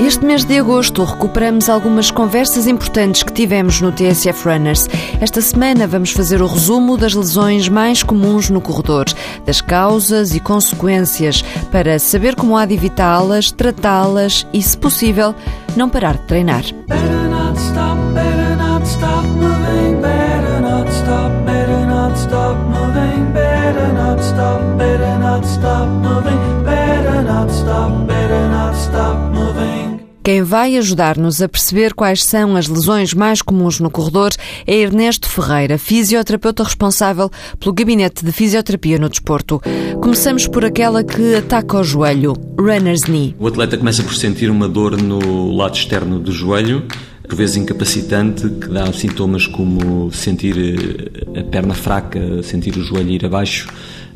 Este mês de agosto recuperamos algumas conversas importantes que tivemos no TSF Runners. Esta semana vamos fazer o resumo das lesões mais comuns no corredor, das causas e consequências, para saber como há de evitá-las, tratá-las e, se possível, não parar de treinar. Quem vai ajudar-nos a perceber quais são as lesões mais comuns no corredor é Ernesto Ferreira, fisioterapeuta responsável pelo Gabinete de Fisioterapia no Desporto. Começamos por aquela que ataca o joelho, runner's knee. O atleta começa por sentir uma dor no lado externo do joelho, por vezes incapacitante, que dá sintomas como sentir a perna fraca, sentir o joelho ir abaixo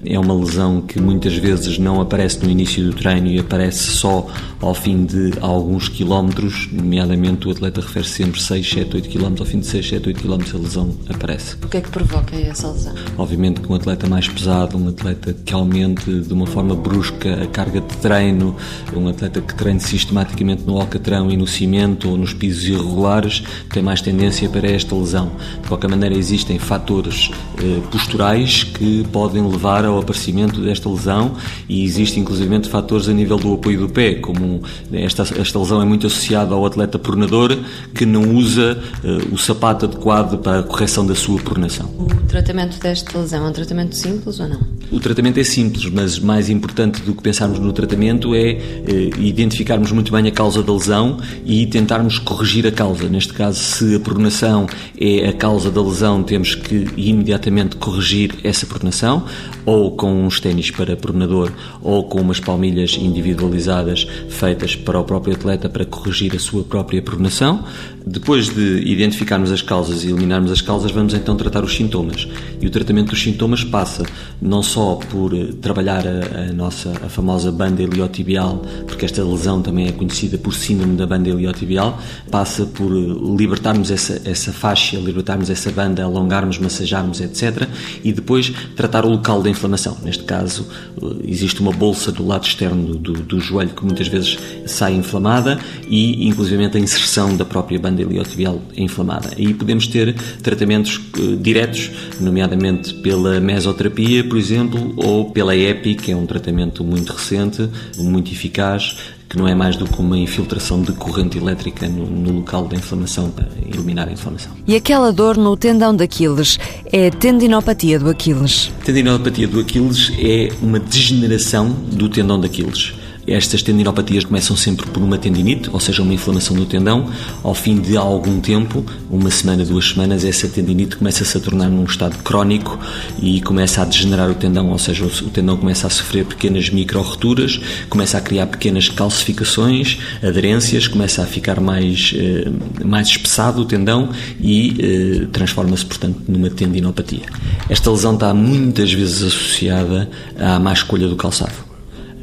é uma lesão que muitas vezes não aparece no início do treino e aparece só ao fim de alguns quilómetros, nomeadamente o atleta refere sempre 6, 7, 8 quilómetros, ao fim de 6, 7, 8 quilómetros a lesão aparece. O que é que provoca essa lesão? Obviamente que um atleta mais pesado, um atleta que aumente de uma forma brusca a carga de treino, um atleta que treine sistematicamente no alcatrão e no cimento ou nos pisos irregulares, tem mais tendência para esta lesão. De qualquer maneira, existem fatores eh, posturais que podem levar a ao aparecimento desta lesão e existe inclusive fatores a nível do apoio do pé, como esta, esta lesão é muito associada ao atleta pronador que não usa uh, o sapato adequado para a correção da sua pronação. O tratamento desta lesão é um tratamento simples ou não? O tratamento é simples, mas mais importante do que pensarmos no tratamento é uh, identificarmos muito bem a causa da lesão e tentarmos corrigir a causa. Neste caso, se a pronação é a causa da lesão, temos que imediatamente corrigir essa pronação ou com uns ténis para pronador ou com umas palmilhas individualizadas feitas para o próprio atleta para corrigir a sua própria pronação. Depois de identificarmos as causas e eliminarmos as causas, vamos então tratar os sintomas. E o tratamento dos sintomas passa não só por eh, trabalhar a, a nossa a famosa banda iliotibial, porque esta lesão também é conhecida por síndrome da banda iliotibial, passa por eh, libertarmos essa, essa faixa, libertarmos essa banda, alongarmos, massajarmos, etc. E depois tratar o local da inflamação. Neste caso, eh, existe uma bolsa do lado externo do, do joelho que muitas vezes sai inflamada e, inclusive, a inserção da própria banda iliotibial inflamada. E podemos ter tratamentos uh, diretos, nomeadamente pela mesoterapia, por exemplo, ou pela EPI, que é um tratamento muito recente, muito eficaz, que não é mais do que uma infiltração de corrente elétrica no, no, local da inflamação para eliminar a inflamação. E aquela dor no tendão de Aquiles é tendinopatia do Aquiles? Tendinopatia do Aquiles é uma degeneração do tendão de Aquiles. Estas tendinopatias começam sempre por uma tendinite, ou seja, uma inflamação do tendão. Ao fim de algum tempo, uma semana, duas semanas, essa tendinite começa-se a tornar num estado crónico e começa a degenerar o tendão, ou seja, o tendão começa a sofrer pequenas micro-roturas, começa a criar pequenas calcificações, aderências, começa a ficar mais, eh, mais espessado o tendão e eh, transforma-se, portanto, numa tendinopatia. Esta lesão está muitas vezes associada à má escolha do calçado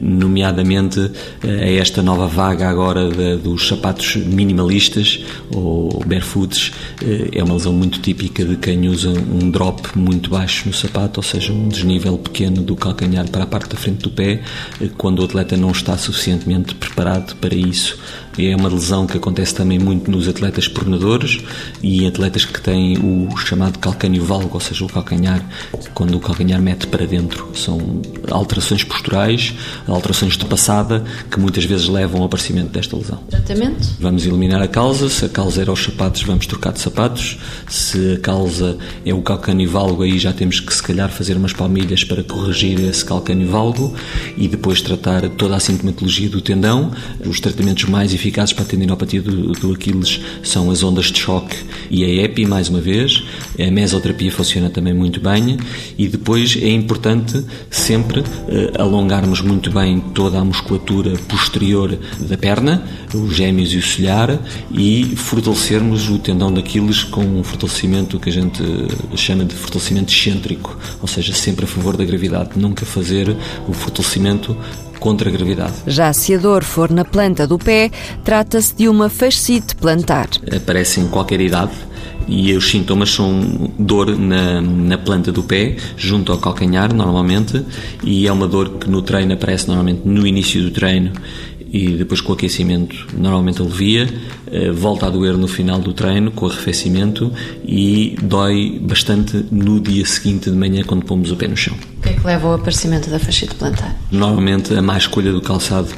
nomeadamente eh, a esta nova vaga agora de, dos sapatos minimalistas ou barefoots. Eh, é uma lesão muito típica de quem usa um drop muito baixo no sapato, ou seja, um desnível pequeno do calcanhar para a parte da frente do pé, eh, quando o atleta não está suficientemente preparado para isso. É uma lesão que acontece também muito nos atletas pronadores e atletas que têm o chamado calcânio valgo, ou seja, o calcanhar, quando o calcanhar mete para dentro. São alterações posturais, alterações de passada, que muitas vezes levam ao aparecimento desta lesão. Tratamento? Vamos eliminar a causa. Se a causa era os sapatos, vamos trocar de sapatos. Se a causa é o calcânio valgo, aí já temos que, se calhar, fazer umas palmilhas para corrigir esse calcânio valgo e depois tratar toda a sintomatologia do tendão. Os tratamentos mais eficazes para a tendinopatia do, do Aquiles são as ondas de choque e a EPI, mais uma vez. A mesoterapia funciona também muito bem e depois é importante sempre eh, alongarmos muito bem toda a musculatura posterior da perna, os gêmeos e o solhar e fortalecermos o tendão de Aquiles com um fortalecimento que a gente chama de fortalecimento excêntrico, ou seja, sempre a favor da gravidade, nunca fazer o fortalecimento contra a gravidade. Já se a dor for na planta do pé, trata-se de uma fascite plantar. Aparece em qualquer idade e os sintomas são dor na, na planta do pé, junto ao calcanhar, normalmente, e é uma dor que no treino aparece normalmente no início do treino e depois com o aquecimento normalmente alivia, eh, volta a doer no final do treino com o arrefecimento e dói bastante no dia seguinte de manhã quando pomos o pé no chão. Leva ao aparecimento da fascite plantar? Normalmente a má escolha do calçado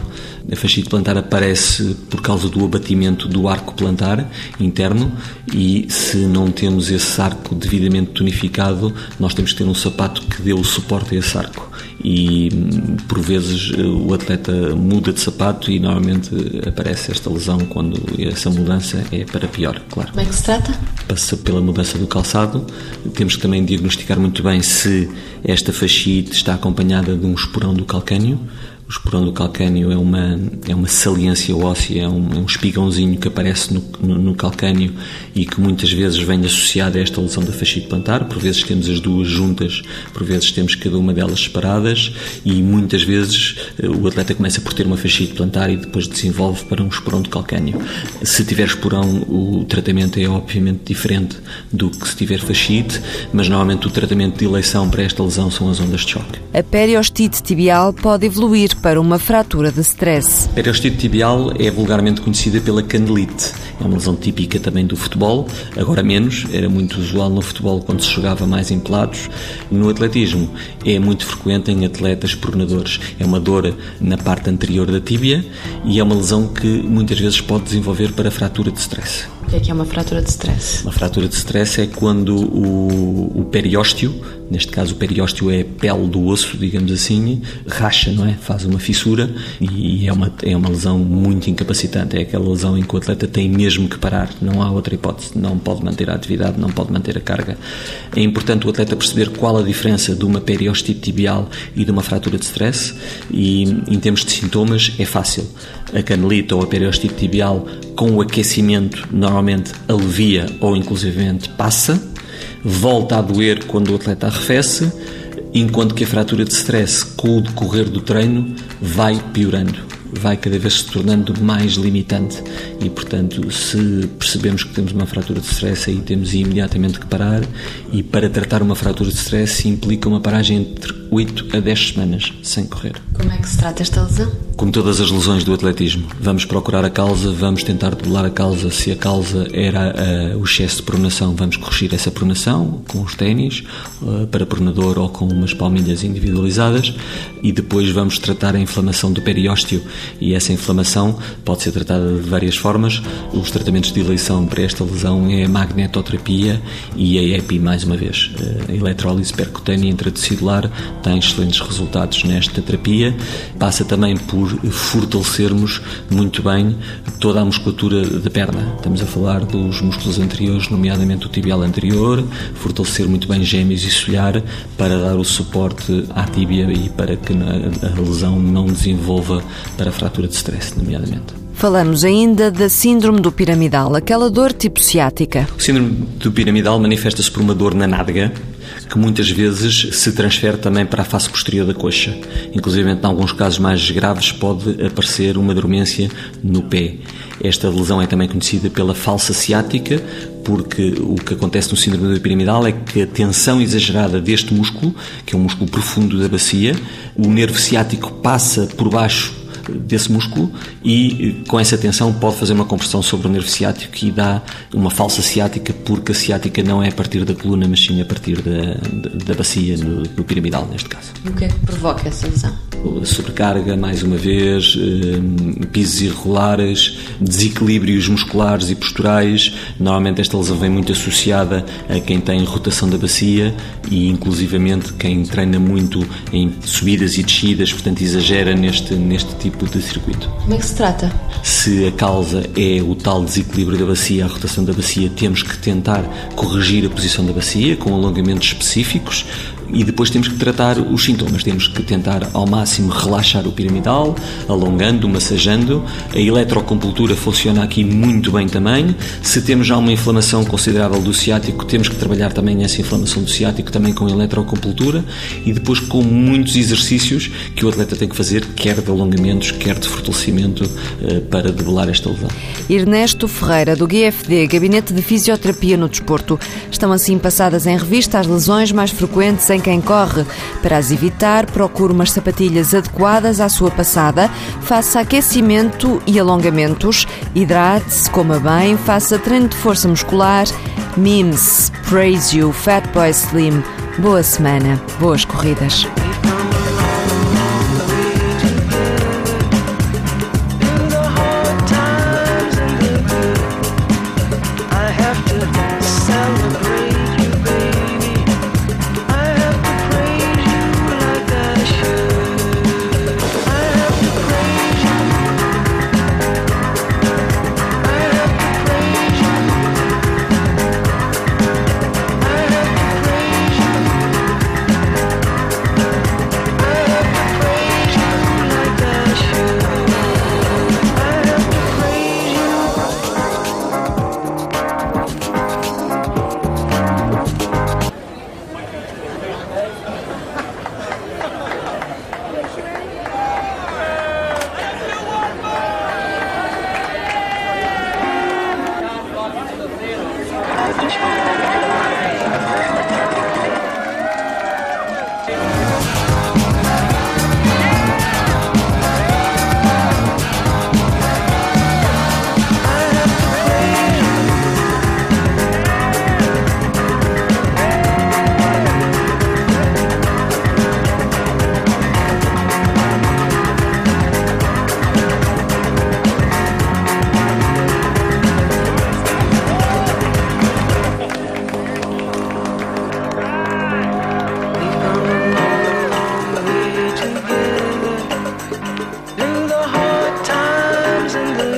a fascite plantar aparece por causa do abatimento do arco plantar interno e se não temos esse arco devidamente tonificado, nós temos que ter um sapato que dê o suporte a esse arco. E por vezes o atleta muda de sapato e normalmente aparece esta lesão quando essa mudança é para pior, claro. Como é que se trata? Passa pela mudança do calçado. Temos que também diagnosticar muito bem se esta fascite está acompanhada de um esporão do calcânio esporão do calcânio é uma, é uma saliência óssea, é um, é um espigãozinho que aparece no, no, no, calcânio e que muitas vezes vem associado a esta lesão da fascite plantar. Por vezes temos as duas juntas, por vezes temos cada uma delas separadas e muitas vezes eh, o atleta começa por ter uma fascite plantar e depois desenvolve para um esporão de calcânio. Se tiver esporão, o tratamento é obviamente diferente do que se tiver fascite, mas normalmente o tratamento de eleição para esta lesão são as ondas de choque. A periostite tibial pode evoluir para uma fratura de stress. A periostite tibial é vulgarmente conhecida pela canelite. É uma lesão típica também do futebol, agora menos, era muito usual no futebol quando se jogava mais em pelados. No atletismo é muito frequente em atletas pronadores. É uma dor na parte anterior da tíbia e é uma lesão que muitas vezes pode desenvolver para fratura de stress. O que é, que é uma fratura de stress? Uma fratura de stress é quando o, o periósteo, neste caso o periósteo é a pele do osso, digamos assim, racha, não é? Faz uma fissura e é uma, é uma lesão muito incapacitante. É aquela lesão em que o atleta tem mesmo que parar, não há outra hipótese, não pode manter a atividade, não pode manter a carga. É importante o atleta perceber qual a diferença de uma periostite tibial e de uma fratura de stress e em termos de sintomas é fácil. A canelite ou a periostite tibial com o aquecimento normalmente alivia ou inclusivamente passa, volta a doer quando o atleta arrefece, enquanto que a fratura de stress com o decorrer do treino vai piorando vai cada vez se tornando mais limitante. E, portanto, se percebemos que temos uma fratura de stress, aí temos imediatamente que parar. E para tratar uma fratura de stress implica uma paragem entre 8 a 10 semanas sem correr. Como é que se trata esta lesão? Como todas as lesões do atletismo, vamos procurar a causa, vamos tentar debelar a causa. Se a causa era uh, o excesso de pronação, vamos corrigir essa pronação com os ténis uh, para pronador ou com umas palmilhas individualizadas e depois vamos tratar a inflamação do periósteo e essa inflamação pode ser tratada de várias formas. Os tratamentos de eleição para esta lesão é a magnetoterapia e a EPI, mais uma vez. A eletrólise percutânea intracelular tem excelentes resultados nesta terapia. Passa também por fortalecermos muito bem toda a musculatura da perna. Estamos a falar dos músculos anteriores, nomeadamente o tibial anterior, fortalecer muito bem gêmeos e solhar para dar o suporte à tíbia e para que a lesão não desenvolva para a fratura de stress, nomeadamente. Falamos ainda da síndrome do piramidal, aquela dor tipo ciática. O síndrome do piramidal manifesta-se por uma dor na nádega, que muitas vezes se transfere também para a face posterior da coxa. Inclusive, em alguns casos mais graves, pode aparecer uma dormência no pé. Esta lesão é também conhecida pela falsa ciática, porque o que acontece no síndrome do piramidal é que a tensão exagerada deste músculo, que é um músculo profundo da bacia, o nervo ciático passa por baixo desse músculo e com essa tensão pode fazer uma compressão sobre o nervo ciático e dá uma falsa ciática porque a ciática não é a partir da coluna mas sim a partir da, da, da bacia, do, do, piramidal neste caso. E o que é que provoca essa lesão? Sobrecarga, mais uma vez, eh, pisos irregulares, desequilíbrios musculares e posturais. Normalmente esta lesão vem muito associada a quem tem rotação da bacia e inclusivamente quem treina muito em subidas e descidas, portanto exagera neste, neste tipo de circuito. Como é que se trata? Se a causa é o tal desequilíbrio da bacia, a rotação da bacia, temos que tentar corrigir a posição da bacia com alongamentos específicos, e depois temos que tratar os sintomas. Temos que tentar ao máximo relaxar o piramidal, alongando, massageando. A eletrocompultura funciona aqui muito bem também. Se temos já uma inflamação considerável do ciático, temos que trabalhar também essa inflamação do ciático também com eletrocompultura e depois com muitos exercícios que o atleta tem que fazer, quer de alongamentos, quer de fortalecimento, eh, para debelar esta lesão. Ernesto Ferreira, do GFD, Gabinete de Fisioterapia no Desporto. Estão assim passadas em revista as lesões mais frequentes em quem corre. Para as evitar, procure umas sapatilhas adequadas à sua passada, faça aquecimento e alongamentos, hidrate-se, coma bem, faça treino de força muscular. Memes, Praise You, Fatboy Slim. Boa semana, boas corridas.